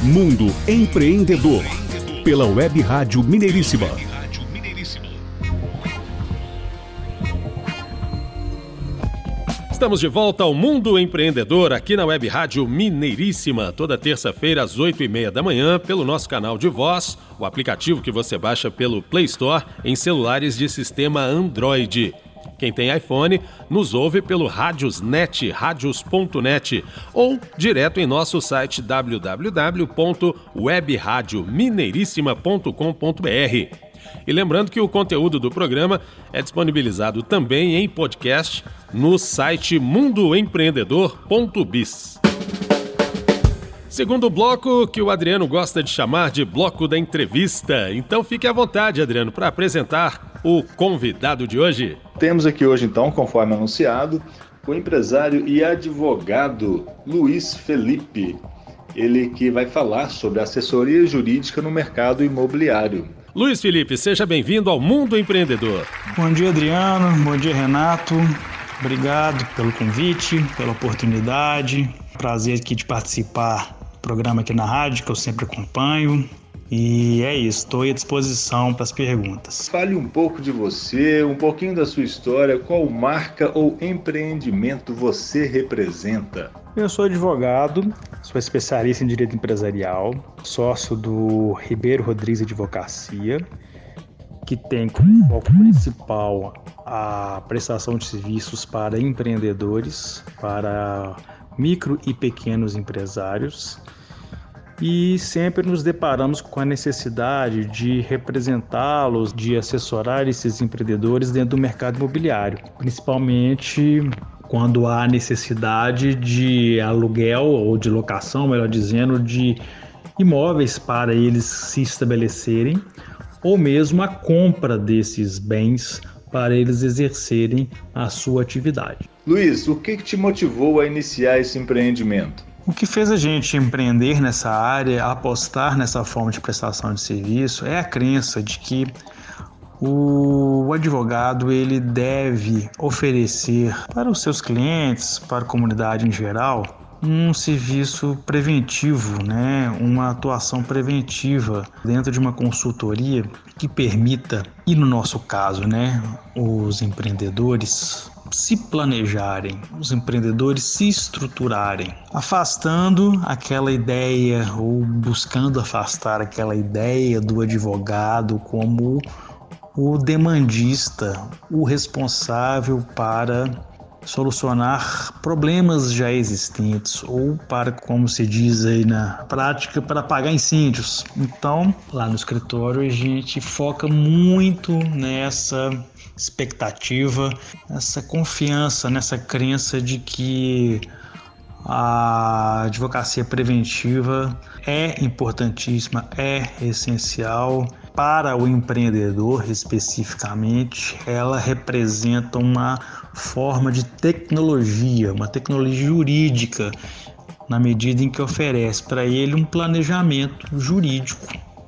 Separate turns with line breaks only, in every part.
Mundo Empreendedor, pela Web Rádio Mineiríssima.
Estamos de volta ao Mundo Empreendedor aqui na Web Rádio Mineiríssima, toda terça-feira às oito e meia da manhã, pelo nosso canal de voz, o aplicativo que você baixa pelo Play Store em celulares de sistema Android. Quem tem iPhone nos ouve pelo Radiosnet, radios.net ou direto em nosso site www.webradiomineirissima.com.br. E lembrando que o conteúdo do programa é disponibilizado também em podcast no site mundoempreendedor.biz. Segundo bloco, que o Adriano gosta de chamar de bloco da entrevista. Então fique à vontade, Adriano, para apresentar o convidado de hoje.
Temos aqui hoje, então, conforme anunciado, o empresário e advogado Luiz Felipe. Ele que vai falar sobre assessoria jurídica no mercado imobiliário.
Luiz Felipe, seja bem-vindo ao Mundo Empreendedor.
Bom dia, Adriano. Bom dia, Renato. Obrigado pelo convite, pela oportunidade. Prazer aqui de participar do programa aqui na rádio, que eu sempre acompanho. E é isso, estou à disposição para as perguntas.
Fale um pouco de você, um pouquinho da sua história, qual marca ou empreendimento você representa?
Eu sou advogado, sou especialista em direito empresarial, sócio do Ribeiro Rodrigues Advocacia, que tem como foco principal a prestação de serviços para empreendedores, para micro e pequenos empresários e sempre nos deparamos com a necessidade de representá-los, de assessorar esses empreendedores dentro do mercado imobiliário, principalmente quando há necessidade de aluguel ou de locação, melhor dizendo, de imóveis para eles se estabelecerem, ou mesmo a compra desses bens para eles exercerem a sua atividade.
Luiz, o que te motivou a iniciar esse empreendimento?
O que fez a gente empreender nessa área, apostar nessa forma de prestação de serviço, é a crença de que o advogado ele deve oferecer para os seus clientes, para a comunidade em geral, um serviço preventivo, né? uma atuação preventiva dentro de uma consultoria que permita, e no nosso caso, né, os empreendedores se planejarem, os empreendedores se estruturarem, afastando aquela ideia ou buscando afastar aquela ideia do advogado como o demandista, o responsável para solucionar problemas já existentes ou para, como se diz aí na prática, para apagar incêndios. Então, lá no escritório a gente foca muito nessa expectativa, essa confiança, nessa crença de que a advocacia preventiva é importantíssima, é essencial para o empreendedor especificamente. Ela representa uma forma de tecnologia, uma tecnologia jurídica, na medida em que oferece para ele um planejamento jurídico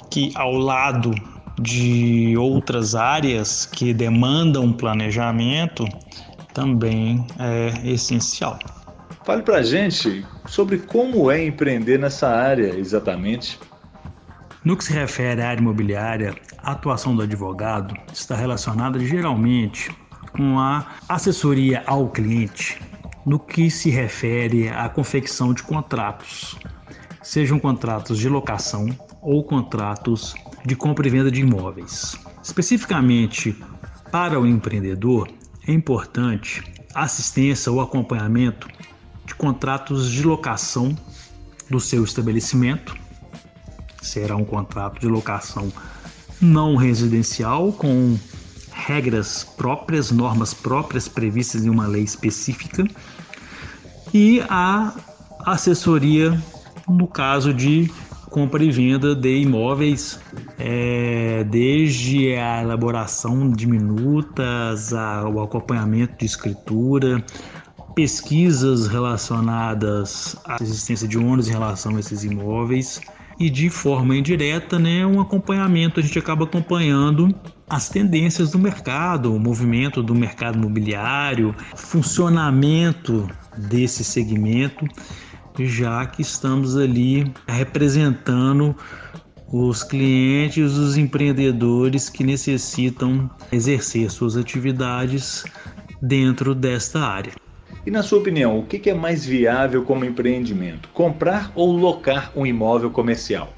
que, ao lado de outras áreas que demandam planejamento também é essencial.
Fale para gente sobre como é empreender nessa área exatamente.
No que se refere à área imobiliária, a atuação do advogado está relacionada geralmente com a assessoria ao cliente no que se refere à confecção de contratos, sejam contratos de locação ou contratos de compra e venda de imóveis. Especificamente para o empreendedor, é importante assistência ou acompanhamento de contratos de locação do seu estabelecimento. Será um contrato de locação não residencial com regras próprias, normas próprias previstas em uma lei específica e a assessoria no caso de compra e venda de imóveis, é, desde a elaboração de minutas, ao acompanhamento de escritura, pesquisas relacionadas à existência de ônus em relação a esses imóveis e de forma indireta, né, um acompanhamento, a gente acaba acompanhando as tendências do mercado, o movimento do mercado imobiliário, funcionamento desse segmento já que estamos ali representando os clientes, os empreendedores que necessitam exercer suas atividades dentro desta área.
E na sua opinião, o que é mais viável como empreendimento? Comprar ou locar um imóvel comercial?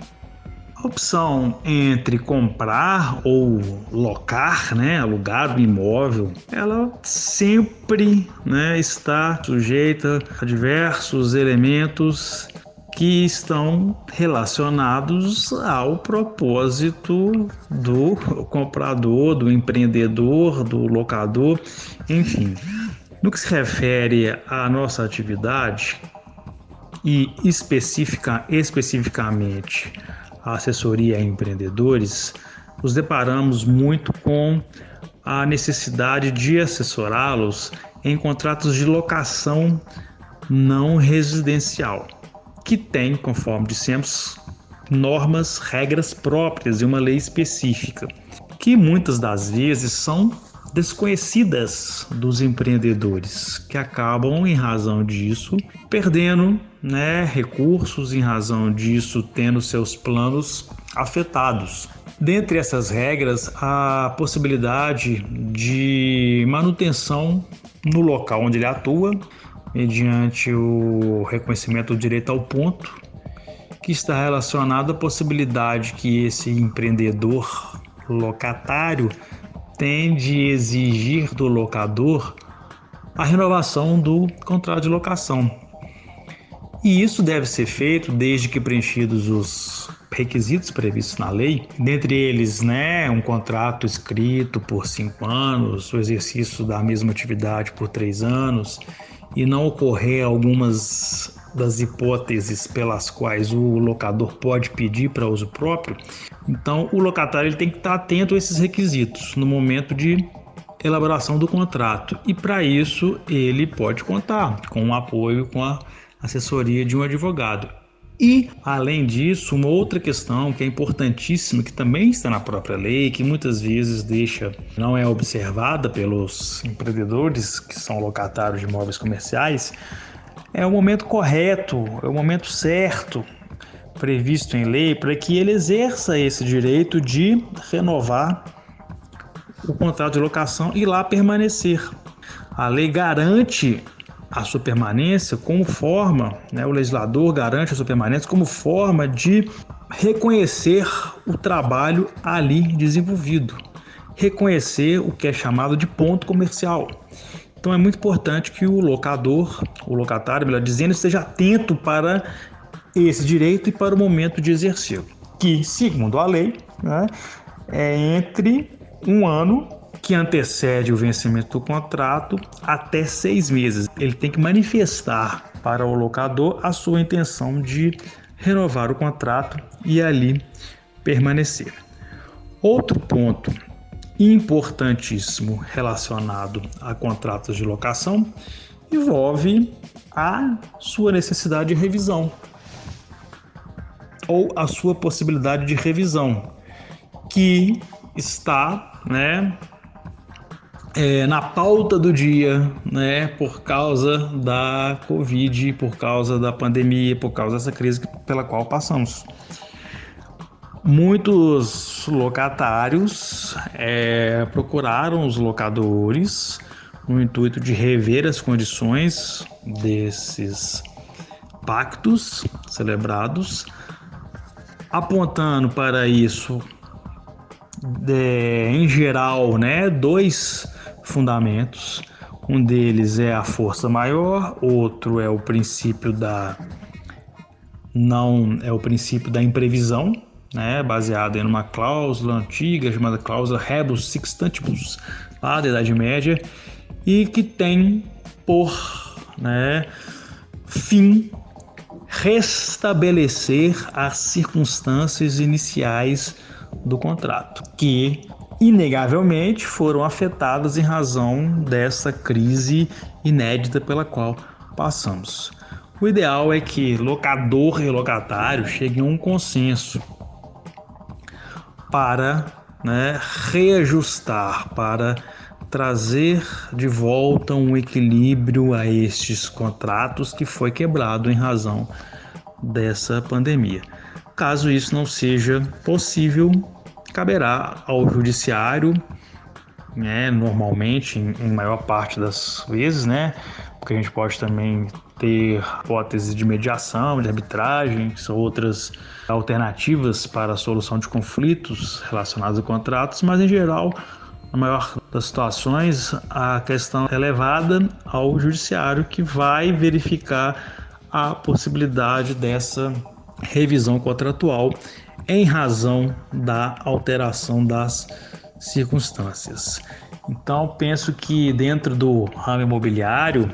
A opção entre comprar ou locar, né, alugar um imóvel, ela sempre né, está sujeita a diversos elementos que estão relacionados ao propósito do comprador, do empreendedor, do locador, enfim. No que se refere à nossa atividade e especifica, especificamente a assessoria a empreendedores, nos deparamos muito com a necessidade de assessorá-los em contratos de locação não residencial, que tem, conforme dissemos, normas, regras próprias e uma lei específica, que muitas das vezes são desconhecidas dos empreendedores, que acabam, em razão disso, perdendo né, recursos, em razão disso, tendo seus planos afetados. Dentre essas regras, a possibilidade de manutenção no local onde ele atua, mediante o reconhecimento do direito ao ponto, que está relacionado à possibilidade que esse empreendedor locatário tem de exigir do locador a renovação do contrato de locação. E isso deve ser feito desde que preenchidos os requisitos previstos na lei, dentre eles, né, um contrato escrito por cinco anos, o exercício da mesma atividade por três anos, e não ocorrer algumas das hipóteses pelas quais o locador pode pedir para uso próprio, então o locatário ele tem que estar atento a esses requisitos no momento de elaboração do contrato. E para isso ele pode contar com o apoio, com a assessoria de um advogado. E, além disso, uma outra questão que é importantíssima, que também está na própria lei, que muitas vezes deixa, não é observada pelos empreendedores que são locatários de imóveis comerciais, é o momento correto, é o momento certo previsto em lei para que ele exerça esse direito de renovar o contrato de locação e lá permanecer. A lei garante a sua permanência como forma, né, o legislador garante a sua permanência como forma de reconhecer o trabalho ali desenvolvido, reconhecer o que é chamado de ponto comercial. Então é muito importante que o locador, o locatário, melhor dizendo, esteja atento para esse direito e para o momento de exercê-lo, que, segundo a lei, né, é entre um ano que antecede o vencimento do contrato até seis meses. Ele tem que manifestar para o locador a sua intenção de renovar o contrato e ali permanecer. Outro ponto importantíssimo relacionado a contratos de locação envolve a sua necessidade de revisão ou a sua possibilidade de revisão, que está, né, é, na pauta do dia, né, por causa da Covid, por causa da pandemia, por causa dessa crise pela qual passamos. Muitos locatários é, procuraram os locadores no intuito de rever as condições desses pactos celebrados, apontando para isso, de, em geral, né, dois fundamentos. Um deles é a força maior, outro é o princípio da não é o princípio da imprevisão, né, baseada em uma cláusula antiga chamada cláusula rebus sextantibus, lá da Idade Média, e que tem por né, fim restabelecer as circunstâncias iniciais do contrato, que inegavelmente foram afetadas em razão dessa crise inédita pela qual passamos. O ideal é que locador e locatário cheguem a um consenso para né, reajustar, para trazer de volta um equilíbrio a estes contratos que foi quebrado em razão dessa pandemia. Caso isso não seja possível, caberá ao judiciário, né, normalmente, em, maior parte das vezes, né, porque a gente pode também ter hipóteses de mediação, de arbitragem, que são outras alternativas para a solução de conflitos relacionados a contratos, mas em geral, na maior das situações, a questão é levada ao judiciário que vai verificar a possibilidade dessa revisão contratual em razão da alteração das circunstâncias. Então, penso que dentro do ramo imobiliário,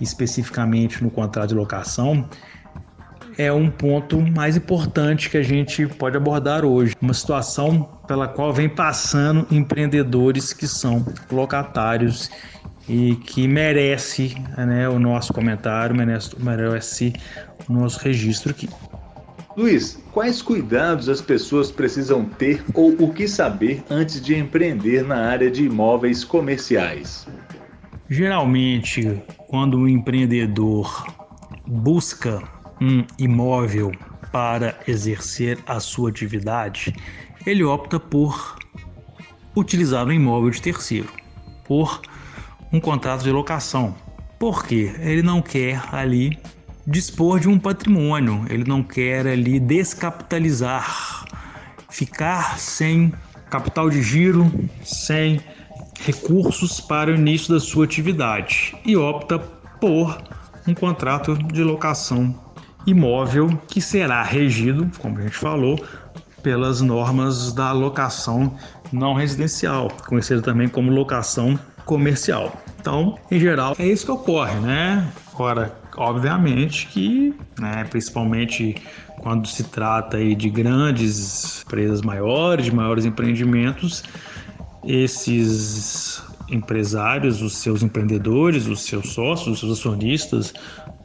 especificamente no contrato de locação, é um ponto mais importante que a gente pode abordar hoje. Uma situação pela qual vem passando empreendedores que são locatários e que merece né, o nosso comentário, merece, merece o nosso registro aqui.
Luiz, quais cuidados as pessoas precisam ter ou o que saber antes de empreender na área de imóveis comerciais?
Geralmente, quando o um empreendedor busca um imóvel para exercer a sua atividade, ele opta por utilizar um imóvel de terceiro, por um contrato de locação. Por quê? Ele não quer ali dispor de um patrimônio, ele não quer ali descapitalizar, ficar sem capital de giro, sem recursos para o início da sua atividade e opta por um contrato de locação imóvel que será regido, como a gente falou, pelas normas da locação não residencial, conhecida também como locação comercial. Então, em geral, é isso que ocorre, né? Agora, obviamente que, né, principalmente quando se trata aí de grandes empresas maiores, de maiores empreendimentos, esses empresários, os seus empreendedores, os seus sócios, os seus acionistas,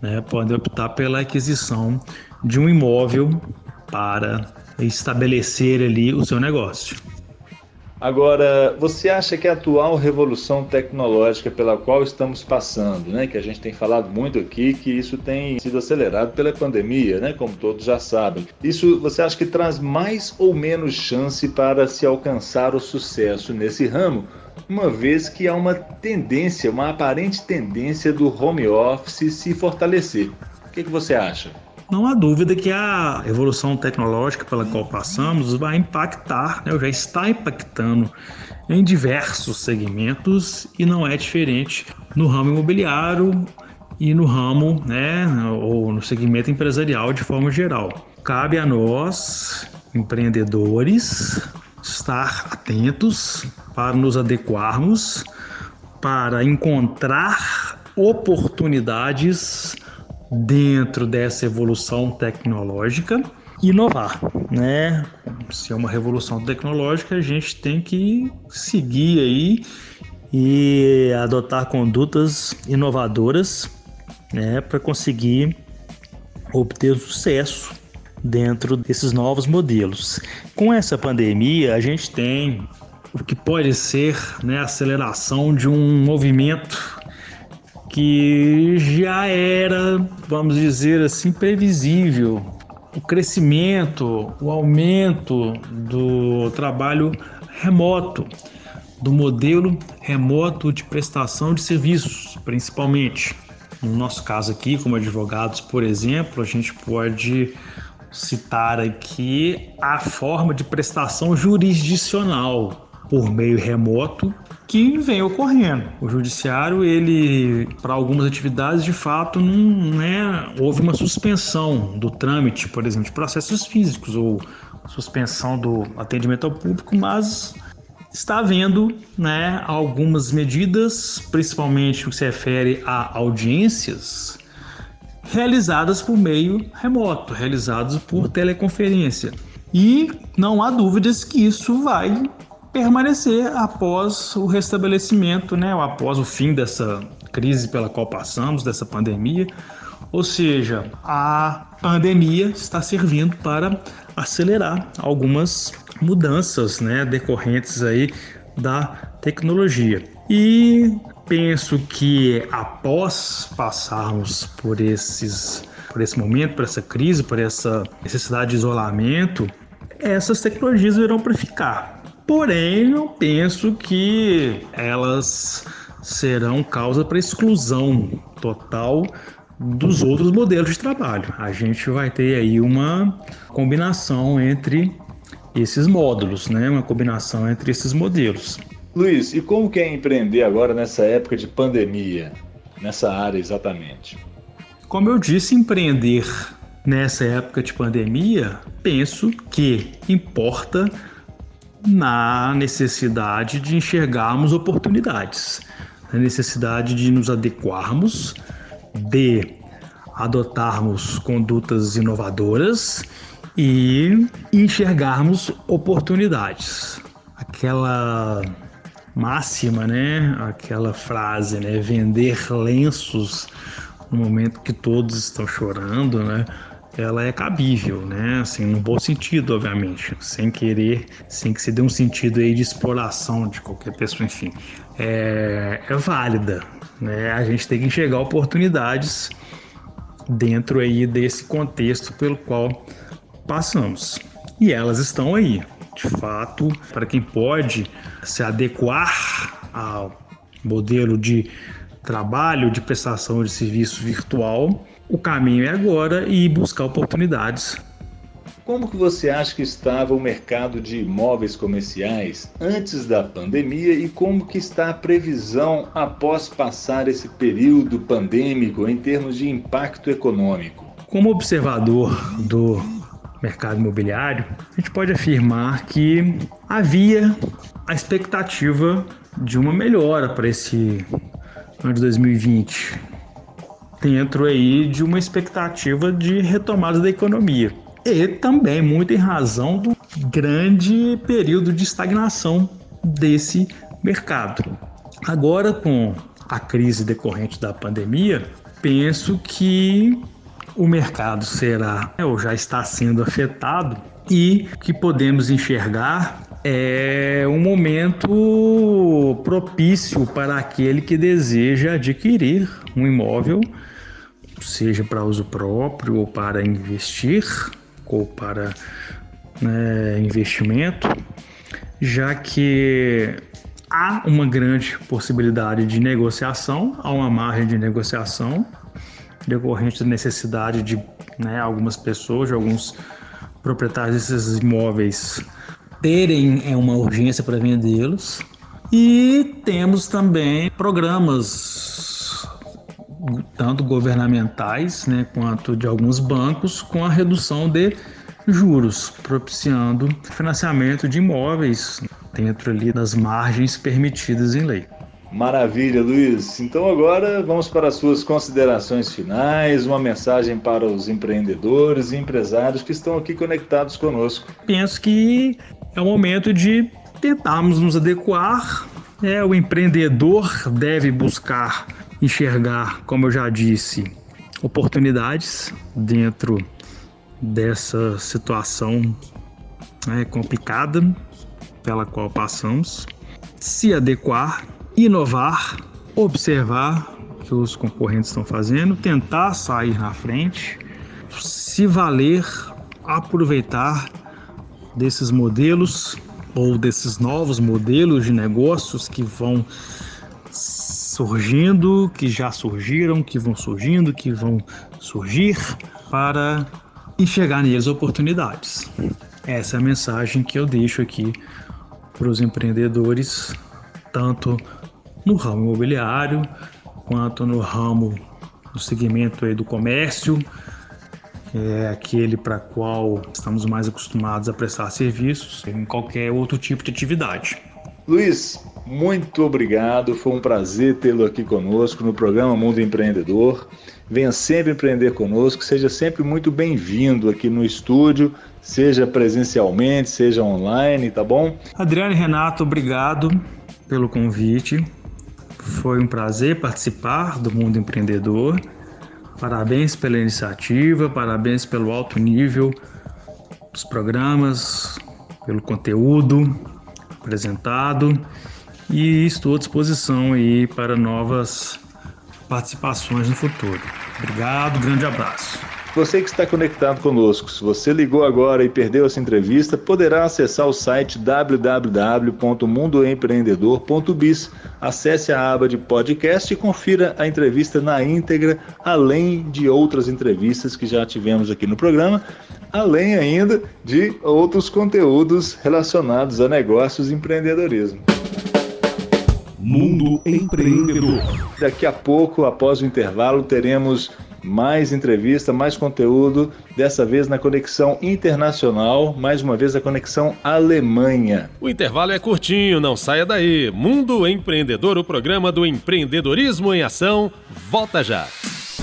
né, optar pela aquisição de um imóvel para estabelecer ali o seu negócio.
Agora, você acha que a atual revolução tecnológica pela qual estamos passando, né, que a gente tem falado muito aqui, que isso tem sido acelerado pela pandemia, né, como todos já sabem, isso você acha que traz mais ou menos chance para se alcançar o sucesso nesse ramo? Uma vez que há uma tendência, uma aparente tendência do home office se fortalecer. O que, que você acha?
Não há dúvida que a evolução tecnológica pela qual passamos vai impactar, né, já está impactando em diversos segmentos e não é diferente no ramo imobiliário e no ramo, né, ou no segmento empresarial de forma geral. Cabe a nós, empreendedores, estar atentos para nos adequarmos, para encontrar oportunidades dentro dessa evolução tecnológica inovar, né? Se é uma revolução tecnológica, a gente tem que seguir aí e adotar condutas inovadoras, né, para conseguir obter sucesso dentro desses novos modelos. Com essa pandemia, a gente tem o que pode ser né, a aceleração de um movimento que já era, vamos dizer assim, previsível. O crescimento, o aumento do trabalho remoto, do modelo remoto de prestação de serviços, principalmente. No nosso caso aqui, como advogados, por exemplo, a gente pode citar aqui a forma de prestação jurisdicional por meio remoto que vem ocorrendo. O judiciário, ele, para algumas atividades, de fato, não é, houve uma suspensão do trâmite, por exemplo, de processos físicos ou suspensão do atendimento ao público, mas está havendo né, algumas medidas, principalmente o que se refere a audiências, realizadas por meio remoto, realizadas por teleconferência. E não há dúvidas que isso vai permanecer após o restabelecimento, né, após o fim dessa crise pela qual passamos, dessa pandemia. Ou seja, a pandemia está servindo para acelerar algumas mudanças né, decorrentes aí da tecnologia. E penso que após passarmos por esses por esse momento, por essa crise, por essa necessidade de isolamento, essas tecnologias virão para ficar. Porém, não penso que elas serão causa para exclusão total dos outros modelos de trabalho. A gente vai ter aí uma combinação entre esses módulos, né? Uma combinação entre esses modelos.
Luiz, e como que é empreender agora nessa época de pandemia, nessa área exatamente?
Como eu disse, empreender nessa época de pandemia, penso que importa na necessidade de enxergarmos oportunidades, na necessidade de nos adequarmos, de adotarmos condutas inovadoras e enxergarmos oportunidades. Aquela máxima, né? Aquela frase, né? Vender lenços no momento que todos estão chorando, né? Ela é cabível, né? Assim, no bom sentido, obviamente, sem querer, sem que se dê um sentido aí de exploração de qualquer pessoa, enfim, é, é válida, né? A gente tem que enxergar oportunidades dentro aí desse contexto pelo qual passamos. E elas estão aí, de fato, para quem pode se adequar ao modelo de trabalho, de prestação de serviço virtual, o caminho é agora ir buscar oportunidades.
Como que você acha que estava o mercado de imóveis comerciais antes da pandemia e como que está a previsão após passar esse período pandêmico em termos de impacto econômico?
Como observador do mercado imobiliário, a gente pode afirmar que havia a expectativa de uma melhora para esse ano de 2020, dentro aí de uma expectativa de retomada da economia. E também muito em razão do grande período de estagnação desse mercado. Agora, com a crise decorrente da pandemia, penso que o mercado será ou já está sendo afetado e que podemos enxergar é um momento propício para aquele que deseja adquirir um imóvel, seja para uso próprio ou para investir ou para né, investimento, já que há uma grande possibilidade de negociação, há uma margem de negociação decorrente da necessidade de né, algumas pessoas, de alguns proprietários desses imóveis terem é, uma urgência para vendê-los. E temos também programas tanto governamentais né, quanto de alguns bancos com a redução de juros, propiciando financiamento de imóveis dentro ali das margens permitidas em lei.
Maravilha, Luiz. Então agora vamos para as suas considerações finais, uma mensagem para os empreendedores e empresários que estão aqui conectados conosco.
Penso que é o momento de tentarmos nos adequar. É, o empreendedor deve buscar enxergar, como eu já disse, oportunidades dentro dessa situação né, complicada pela qual passamos, se adequar inovar, observar o que os concorrentes estão fazendo, tentar sair na frente, se valer, aproveitar desses modelos ou desses novos modelos de negócios que vão surgindo, que já surgiram, que vão surgindo, que vão surgir para enxergar neles oportunidades. Essa é a mensagem que eu deixo aqui para os empreendedores, tanto no ramo imobiliário, quanto no ramo do segmento do comércio, que é aquele para qual estamos mais acostumados a prestar serviços em qualquer outro tipo de atividade.
Luiz, muito obrigado. Foi um prazer tê-lo aqui conosco no programa Mundo Empreendedor. Venha sempre empreender conosco, seja sempre muito bem-vindo aqui no estúdio, seja presencialmente, seja online, tá bom?
Adriano e Renato, obrigado pelo convite. Foi um prazer participar do Mundo Empreendedor. Parabéns pela iniciativa, parabéns pelo alto nível dos programas, pelo conteúdo apresentado e estou à disposição aí para novas participações no futuro. Obrigado, grande abraço.
Você que está conectado conosco, se você ligou agora e perdeu essa entrevista, poderá acessar o site www.mundoempreendedor.biz. Acesse a aba de podcast e confira a entrevista na íntegra, além de outras entrevistas que já tivemos aqui no programa, além ainda de outros conteúdos relacionados a negócios e empreendedorismo.
Mundo Empreendedor.
Daqui a pouco, após o intervalo, teremos mais entrevista, mais conteúdo, dessa vez na conexão internacional, mais uma vez a conexão Alemanha.
O intervalo é curtinho, não saia daí. Mundo Empreendedor, o programa do empreendedorismo em ação, volta já.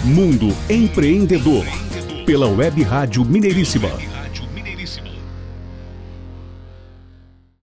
Mundo Empreendedor, pela Web Rádio Mineiríssima.